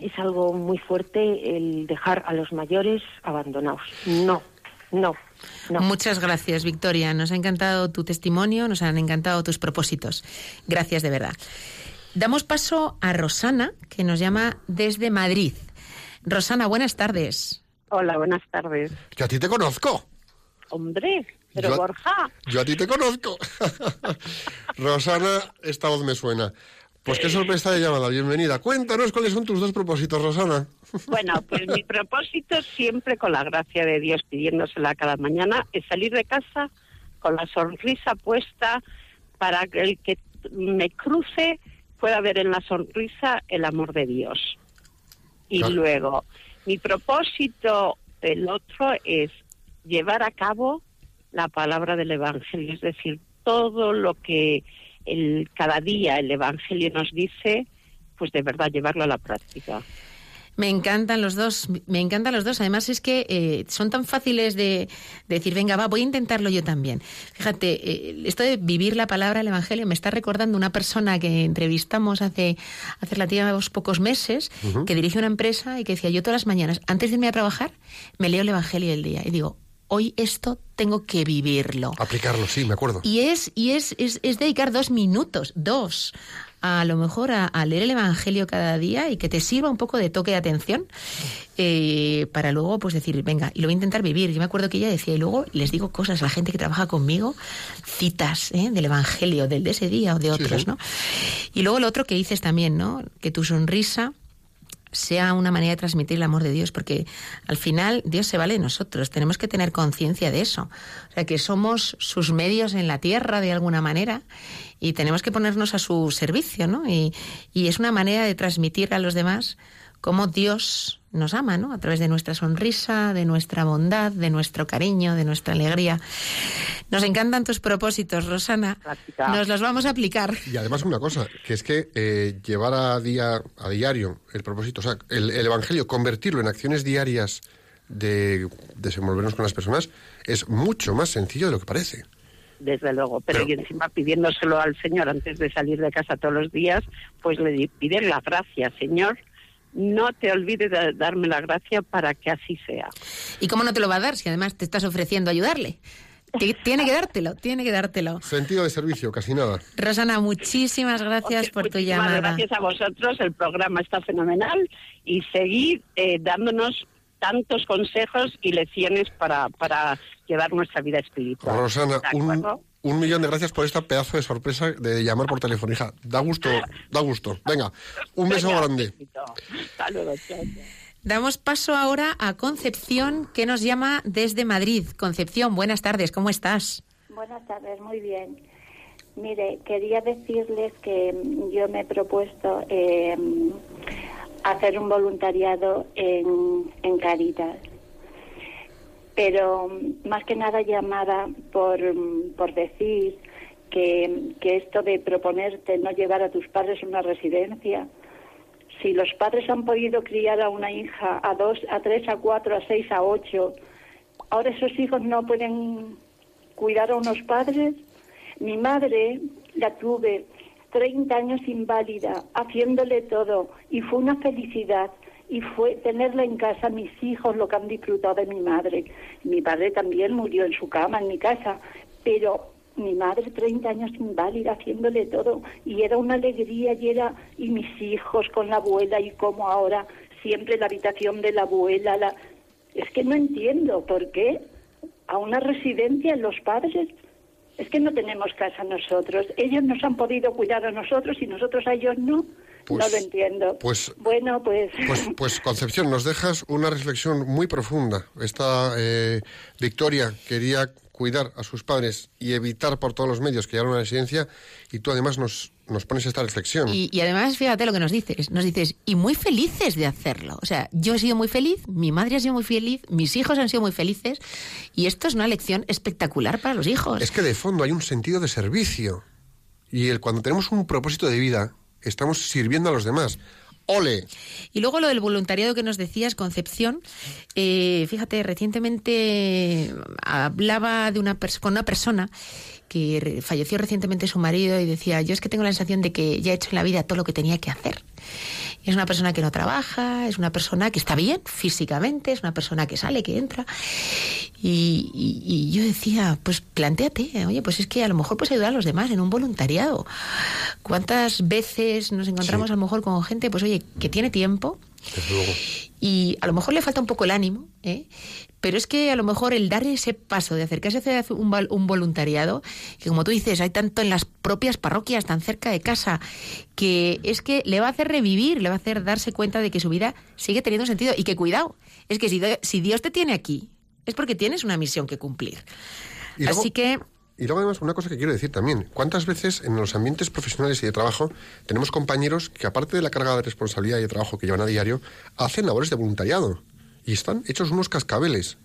es algo muy fuerte el dejar a los mayores abandonados. No, no, no. Muchas gracias, Victoria. Nos ha encantado tu testimonio, nos han encantado tus propósitos. Gracias de verdad. Damos paso a Rosana, que nos llama desde Madrid. Rosana, buenas tardes. Hola, buenas tardes. Que a ti te conozco. Hombre, pero Yo- Borja, Yo a ti te conozco. Rosana, esta voz me suena. Pues qué sorpresa de llamada, bienvenida. Cuéntanos cuáles son tus dos propósitos, Rosana. Bueno, pues mi propósito siempre con la gracia de Dios pidiéndosela cada mañana es salir de casa con la sonrisa puesta para que el que me cruce pueda ver en la sonrisa el amor de Dios. Y Claro. luego, mi propósito, el otro, es llevar a cabo la palabra del Evangelio, es decir, todo lo que el, cada día el Evangelio nos dice, pues de verdad llevarlo a la práctica. Me encantan los dos, me encantan los dos. Además es que eh, son tan fáciles de, de decir, venga, va, voy a intentarlo yo también. Fíjate, eh, esto de vivir la palabra del Evangelio me está recordando una persona que entrevistamos hace, hace relativos pocos meses, que dirige una empresa y que decía, yo todas las mañanas, antes de irme a trabajar, me leo el Evangelio del día. Y digo, hoy esto tengo que vivirlo. Aplicarlo, sí, me acuerdo. Y es, y es, es, es dedicar dos minutos, dos, a lo mejor a, a leer el Evangelio cada día y que te sirva un poco de toque de atención eh, para luego pues decir, venga, y lo voy a intentar vivir. Yo me acuerdo que ella decía, y luego les digo cosas a la gente que trabaja conmigo, citas ¿eh? del Evangelio, del de ese día o de otros, sí. ¿no? Y luego lo otro que dices también, ¿no? Que tu sonrisa sea una manera de transmitir el amor de Dios, porque al final Dios se vale de nosotros, tenemos que tener conciencia de eso, o sea, que somos sus medios en la tierra de alguna manera y tenemos que ponernos a su servicio, ¿no? Y, y es una manera de transmitir a los demás cómo Dios nos ama, ¿no? A través de nuestra sonrisa, de nuestra bondad, de nuestro cariño, de nuestra alegría. Nos encantan tus propósitos, Rosana. Nos los vamos a aplicar. Y además una cosa, que es que eh, llevar a, día, a diario el propósito, o sea, el, el Evangelio, convertirlo en acciones diarias de desenvolvernos con las personas, es mucho más sencillo de lo que parece. Desde luego. Pero, Pero- y encima pidiéndoselo al Señor antes de salir de casa todos los días, pues le di- pide la gracia, Señor. No te olvides de darme la gracia para que así sea. ¿Y cómo no te lo va a dar si además te estás ofreciendo ayudarle? Que Tiene que dártelo, tiene que dártelo. Sentido de servicio, casi nada. Rosana, muchísimas gracias por tu muchísimas llamada. Gracias a vosotros, el programa está fenomenal y seguid eh, dándonos tantos consejos y lecciones para, para llevar nuestra vida espiritual. Rosana, ¿De un, millón de gracias por esta pedazo de sorpresa de llamar por teléfono, hija. Da gusto, da gusto. Venga, un beso Venga, grande. chao. Damos paso ahora a Concepción, que nos llama desde Madrid. Concepción, buenas tardes, ¿cómo estás? Buenas tardes, muy bien. Mire, quería decirles que yo me he propuesto eh, hacer un voluntariado en, en Caritas. Pero mm, más que nada llamada por, mm, por decir que, que esto de proponerte no llevar a tus padres a una residencia, si los padres han podido criar a una hija a dos, a tres, a cuatro, a seis, a ocho, ahora esos hijos no pueden cuidar a unos padres. Mi madre la tuve 30 años inválida, haciéndole todo, y fue una felicidad. Y fue tenerla en casa, mis hijos, lo que han disfrutado de mi madre. Mi padre también murió en su cama, en mi casa, pero mi madre 30 años inválida, haciéndole todo, y era una alegría, y era, y mis hijos con la abuela, y como ahora, siempre la habitación de la abuela, la... Es que no entiendo por qué a una residencia los padres. Es que no tenemos casa nosotros. Ellos nos han podido cuidar a nosotros y nosotros a ellos no. Pues- no lo entiendo. pues- bueno, pues, Pues, pues Concepción, nos dejas una reflexión muy profunda. Esta eh, Victoria quería cuidar a sus padres y evitar por todos los medios que llegara a una residencia y tú además nos, nos pones esta reflexión. Y, y además, fíjate lo que nos dices. Nos dices, y muy felices de hacerlo. O sea, yo he sido muy feliz, mi madre ha sido muy feliz, mis hijos han sido muy felices. Y esto es una lección espectacular para los hijos. Es que de fondo hay un sentido de servicio. Y el, cuando tenemos un propósito de vida, estamos sirviendo a los demás. ¡Ole! Y luego lo del voluntariado que nos decías, Concepción. eh, fíjate, recientemente hablaba de una con una persona que falleció recientemente su marido y decía, yo es que tengo la sensación de que ya he hecho en la vida todo lo que tenía que hacer. Y es una persona que no trabaja, es una persona que está bien físicamente, es una persona que sale, que entra. Y, y- y yo decía, pues planteate, oye, pues es que a lo mejor puedes ayudar a los demás en un voluntariado. ¿Cuántas veces nos encontramos Sí. a lo mejor con gente, pues oye, que tiene tiempo Desde luego. y a lo mejor le falta un poco el ánimo, ¿eh? Pero es que a lo mejor el dar ese paso de acercarse a hacer un, un, voluntariado, que como tú dices, hay tanto en las propias parroquias, tan cerca de casa, que es que le va a hacer revivir, le va a hacer darse cuenta de que su vida sigue teniendo sentido. Y que cuidado, es que si, si Dios te tiene aquí, es porque tienes una misión que cumplir. Así que y luego además una cosa que quiero decir también, ¿cuántas veces en los ambientes profesionales y de trabajo tenemos compañeros que aparte de la carga de responsabilidad y de trabajo que llevan a diario, hacen labores de voluntariado y están hechos unos cascabeles,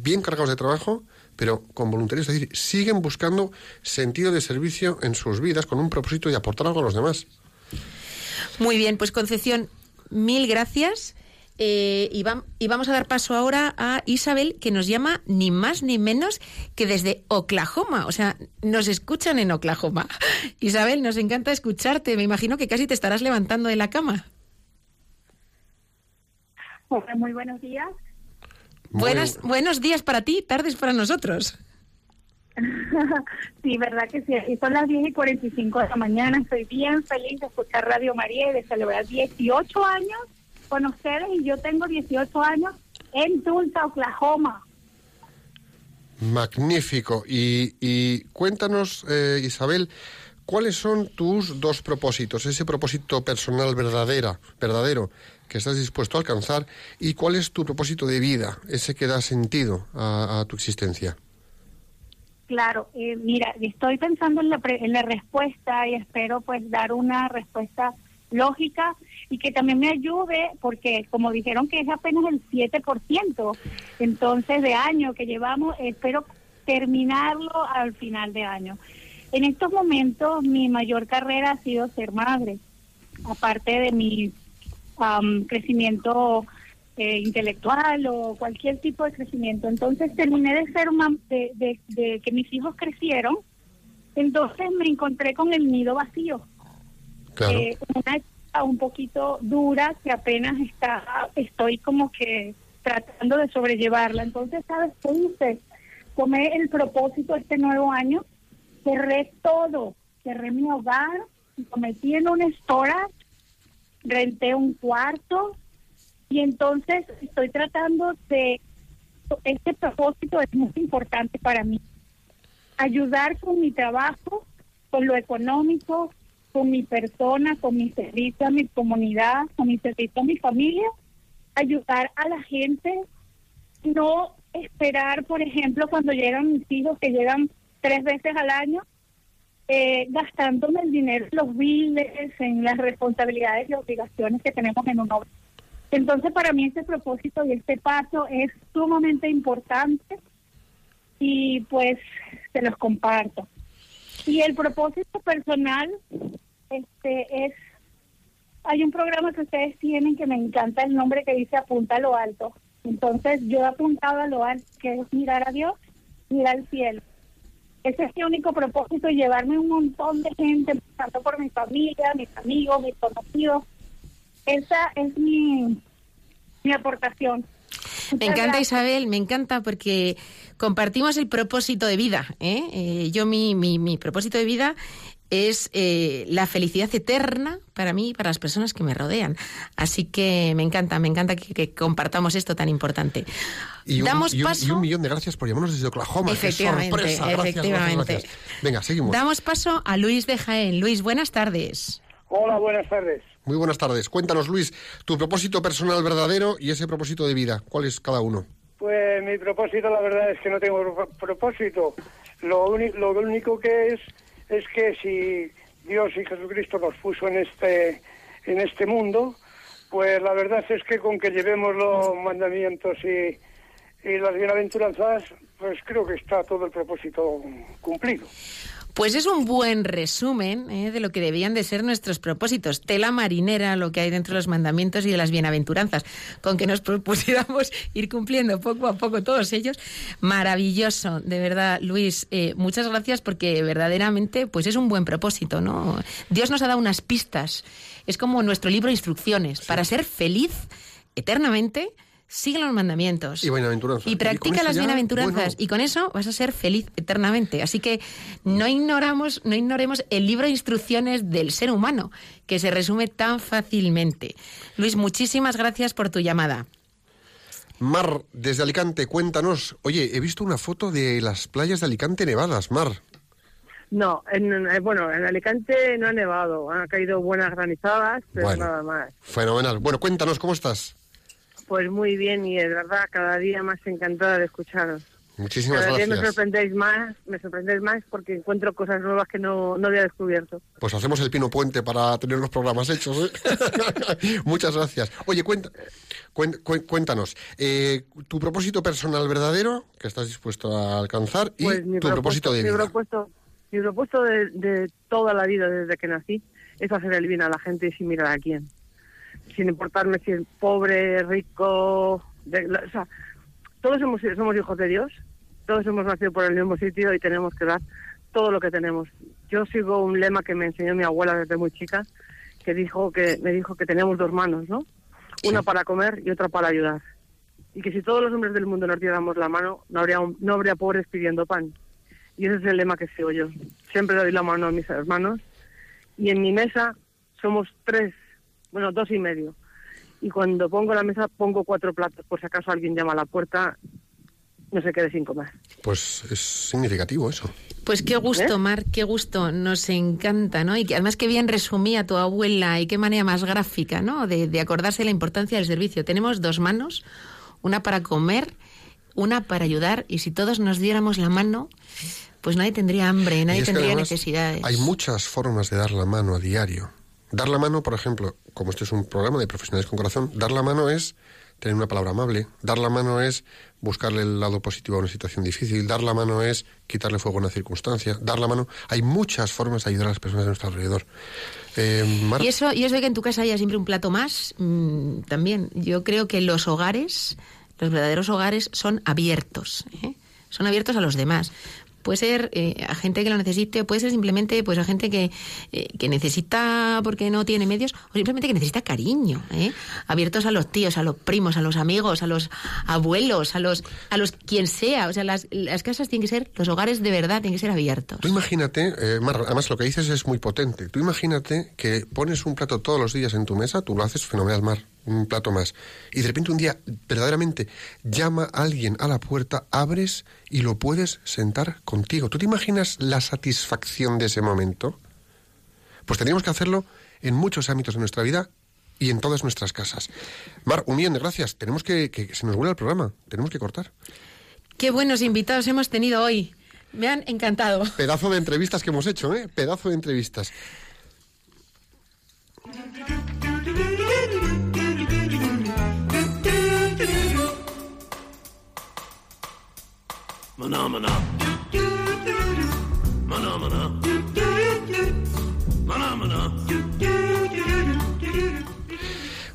bien cargados de trabajo, pero con voluntarios, es decir, siguen buscando sentido de servicio en sus vidas con un propósito de aportar algo a los demás. Muy bien, pues Concepción, mil gracias. Eh, y, y, vamos a dar paso ahora a Isabel, que nos llama ni más ni menos que desde Oklahoma. O sea, nos escuchan en Oklahoma. Isabel, nos encanta escucharte. Me imagino que casi te estarás levantando de la cama. Muy buenos días. Buenas, buenos días para ti, tardes para nosotros. sí, verdad que sí. Y son las 10 y 45 de la mañana. Estoy bien feliz de escuchar Radio María y de celebrar 18 años con ustedes y yo tengo 18 años en Tulsa, Oklahoma. Magnífico. Y, cuéntanos, eh, Isabel, ¿cuáles son tus dos propósitos? Ese propósito personal verdadera, verdadero que estás dispuesto a alcanzar y cuál es tu propósito de vida, ese que da sentido a, tu existencia. Claro, eh, mira, estoy pensando en la, en la respuesta y espero pues dar una respuesta lógica y que también me ayude, porque como dijeron que es apenas el 7%, entonces de año que llevamos, espero terminarlo al final de año. En estos momentos mi mayor carrera ha sido ser madre, aparte de mi crecimiento eh, intelectual o cualquier tipo de crecimiento. Entonces terminé de ser una, de, de que mis hijos crecieron, entonces me encontré con el nido vacío eh, una etapa un poquito dura que apenas está, estoy como que tratando de sobrellevarla. Entonces, ¿sabes qué hice? Tomé el propósito este nuevo año, cerré todo, cerré mi hogar, me metí en un storage, renté un cuarto y entonces estoy tratando de, este propósito es muy importante para mí, ayudar con mi trabajo, con lo económico, con mi persona, con mi servicio a mi comunidad, con mi servicio a mi familia, ayudar a la gente, no esperar, por ejemplo, cuando llegan mis hijos, que llegan tres veces al año, eh, gastándome el dinero los biles, en las responsabilidades y obligaciones que tenemos en un hogar. Entonces, para mí este propósito y este paso es sumamente importante y pues se los comparto. Y el propósito personal este es hay un programa que ustedes tienen que me encanta el nombre que dice apunta a lo alto. Entonces yo he apuntado a lo alto, que es mirar a Dios, mirar al cielo. Ese es mi único propósito, llevarme un montón de gente, tanto por mi familia, mis amigos, mis conocidos. Esa es mi, mi aportación. me encanta Isabel, me encanta porque compartimos el propósito de vida. ¿eh? Eh, yo mi, mi, mi, propósito de vida es eh, la felicidad eterna para mí y para las personas que me rodean. Así que me encanta, me encanta que, compartamos esto tan importante. Y un, Damos paso... y un millón de gracias por llamarnos desde Oklahoma. Efectivamente, efectivamente. Venga, seguimos. Damos paso a Luis de Jaén. Luis, buenas tardes. Hola, buenas tardes. Muy buenas tardes. Cuéntanos, Luis, tu propósito personal verdadero y ese propósito de vida. ¿Cuál es cada uno? Pues mi propósito, la verdad es que no tengo propósito. Lo, lo único que es es que si Dios y Jesucristo nos puso en este, en este mundo, pues la verdad es que con que llevemos los mandamientos y, y las bienaventuranzas, pues creo que está todo el propósito cumplido. Pues es un buen resumen ¿eh? de lo que debían de ser nuestros propósitos. Tela marinera, lo que hay dentro de los mandamientos y de las bienaventuranzas, con que nos propusiéramos ir cumpliendo poco a poco todos ellos. Maravilloso, de verdad, Luis. Eh, muchas gracias porque verdaderamente pues es un buen propósito, ¿no? Dios nos ha dado unas pistas. Es como nuestro libro de instrucciones para ser feliz eternamente sigue los mandamientos. Y bienaventuranzas. Y practica las bienaventuranzas. bueno, Y con eso vas a ser feliz eternamente. Así que no ignoramos, no ignoremos el libro de instrucciones del ser humano, que se resume tan fácilmente. Luis, muchísimas gracias por tu llamada. Mar, desde Alicante, cuéntanos. Oye, he visto una foto de las playas de Alicante nevadas, Mar. No, en, eh, bueno, en Alicante no ha nevado, han caído buenas granizadas, pero Bueno. nada más. Fenomenal. Bueno, cuéntanos, ¿cómo estás? Pues muy bien y de verdad cada día más encantada de escucharos. Muchísimas cada día me gracias. sorprendéis más, me sorprendéis más porque encuentro cosas nuevas que no, no había descubierto. Pues hacemos el pino puente para tener los programas hechos. ¿eh? Muchas gracias. Oye, cuenta, cuen- cuen- cuéntanos, eh, tu propósito personal verdadero que estás dispuesto a alcanzar y Pues mi tu propósito de mi vida. propuesto, mi propuesto de, de toda la vida desde que nací es hacer el bien a la gente y sin mirar a quién. Sin importarme si es pobre, rico, de- o sea, todos somos, somos hijos de Dios, todos hemos nacido por el mismo sitio y tenemos que dar todo lo que tenemos. Yo sigo un lema que me enseñó mi abuela desde muy chica, que dijo que me dijo que tenemos dos manos, ¿no? Una para comer y otra para ayudar. Y que si todos los hombres del mundo nos diéramos la mano, no habría un- no habría pobres pidiendo pan. Y ese es el lema que sigo yo. Siempre doy la mano a mis hermanos. Y en mi mesa somos tres, bueno, dos y medio. Y cuando pongo la mesa pongo cuatro platos, por si acaso alguien llama a la puerta, no se quede sin comer. Pues es significativo eso. Pues qué gusto, Mar, qué gusto, nos encanta, ¿no? Y que además qué bien resumía tu abuela y qué manera más gráfica, ¿no? De, de acordarse la importancia del servicio. Tenemos dos manos, una para comer, una para ayudar, y si todos nos diéramos la mano, pues nadie tendría hambre, nadie tendría además necesidades. Hay muchas formas de dar la mano a diario. Dar la mano, por ejemplo, como este es un programa de profesionales con corazón, dar la mano es tener una palabra amable, dar la mano es buscarle el lado positivo a una situación difícil, dar la mano es quitarle fuego a una circunstancia, dar la mano... Hay muchas formas de ayudar a las personas de nuestro alrededor. Eh, Y eso, y eso de que en tu casa haya siempre un plato más, mm, también. Yo creo que los hogares, los verdaderos hogares, son abiertos. ¿eh? Son abiertos a los demás. Puede ser eh, a gente que lo necesite, puede ser simplemente pues a gente que, eh, que necesita porque no tiene medios, o simplemente que necesita cariño. ¿eh? Abiertos a los tíos, a los primos, a los amigos, a los abuelos, a los a los quien sea. O sea, las, las casas tienen que ser, los hogares de verdad tienen que ser abiertos. Tú imagínate, eh, además lo que dices es muy potente. Tú imagínate que pones un plato todos los días en tu mesa, tú lo haces fenomenal, Mar, un plato más. Y de repente un día, verdaderamente, llama a alguien a la puerta, abres y lo puedes sentar contigo. ¿Tú te imaginas la satisfacción de ese momento? Pues tendríamos que hacerlo en muchos ámbitos de nuestra vida y en todas nuestras casas. Mar, un millón de gracias. Tenemos que, que se nos vuelve el programa. Tenemos que cortar. Qué buenos invitados hemos tenido hoy. Me han encantado. Pedazo de entrevistas que hemos hecho, ¿eh? Pedazo de entrevistas. Maná. Maná, maná.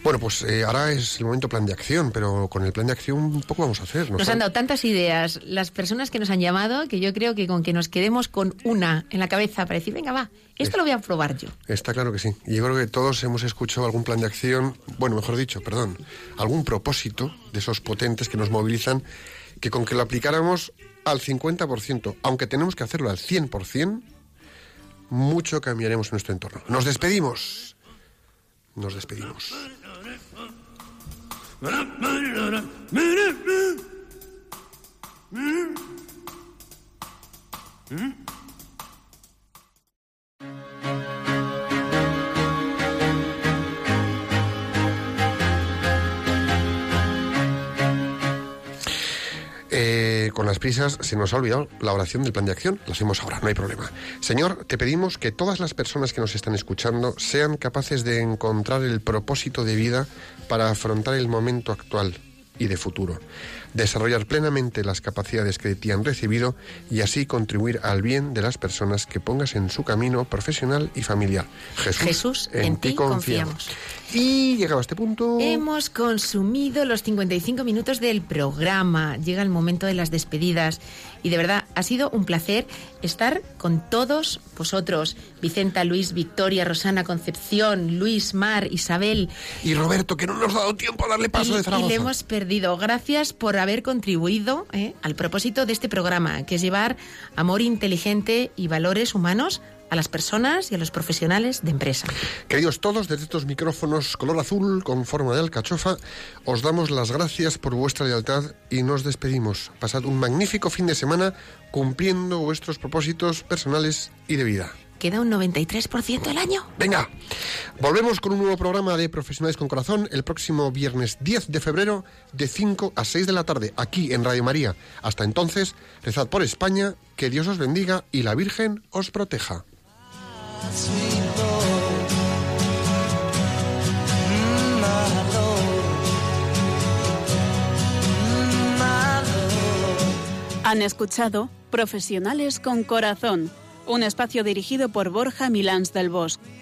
Bueno, pues eh, ahora es el momento plan de acción, pero con el plan de acción un poco vamos a hacer. Nos han dado tantas ideas las personas que nos han llamado que yo creo que con que nos quedemos con una en la cabeza para decir, venga, va, esto lo voy a probar yo. Está claro que sí. Y yo creo que todos hemos escuchado algún plan de acción, bueno, mejor dicho, perdón, algún propósito de esos potentes que nos movilizan, que con que lo aplicáramos al 50%, aunque tenemos que hacerlo al 100%, mucho cambiaremos en nuestro entorno. Nos despedimos. Nos despedimos. Eh, con las prisas se nos ha olvidado la oración del plan de acción. La hacemos ahora, no hay problema. Señor, te pedimos que todas las personas que nos están escuchando sean capaces de encontrar el propósito de vida para afrontar el momento actual y de futuro. Desarrollar plenamente las capacidades que de ti han recibido y así contribuir al bien de las personas que pongas en su camino profesional y familiar. Jesús, Jesús, en ti confiamos. Y llegado a este punto... Hemos consumido los 55 minutos del programa. Llega el momento de las despedidas. Y de verdad, ha sido un placer estar con todos vosotros. Vicenta, Luis, Victoria, Rosana, Concepción, Luis, Mar, Isabel. Y Roberto, que no nos ha dado tiempo a darle paso y, de y Zaragoza. le hemos perdido perdido. Gracias por haber contribuido ¿eh? al propósito de este programa, que es llevar amor inteligente y valores humanos a las personas y a los profesionales de empresa. Queridos todos, desde estos micrófonos color azul con forma de alcachofa, os damos las gracias por vuestra lealtad y nos despedimos. Pasad un magnífico fin de semana cumpliendo vuestros propósitos personales y de vida. Queda un 93% del año. Venga, volvemos con un nuevo programa de Profesionales con Corazón el próximo viernes 10 de febrero de 5 a 6 de la tarde aquí en Radio María. Hasta entonces, rezad por España, que Dios os bendiga y la Virgen os proteja. Han escuchado Profesionales con Corazón, un espacio dirigido por Borja Milans del Bosque.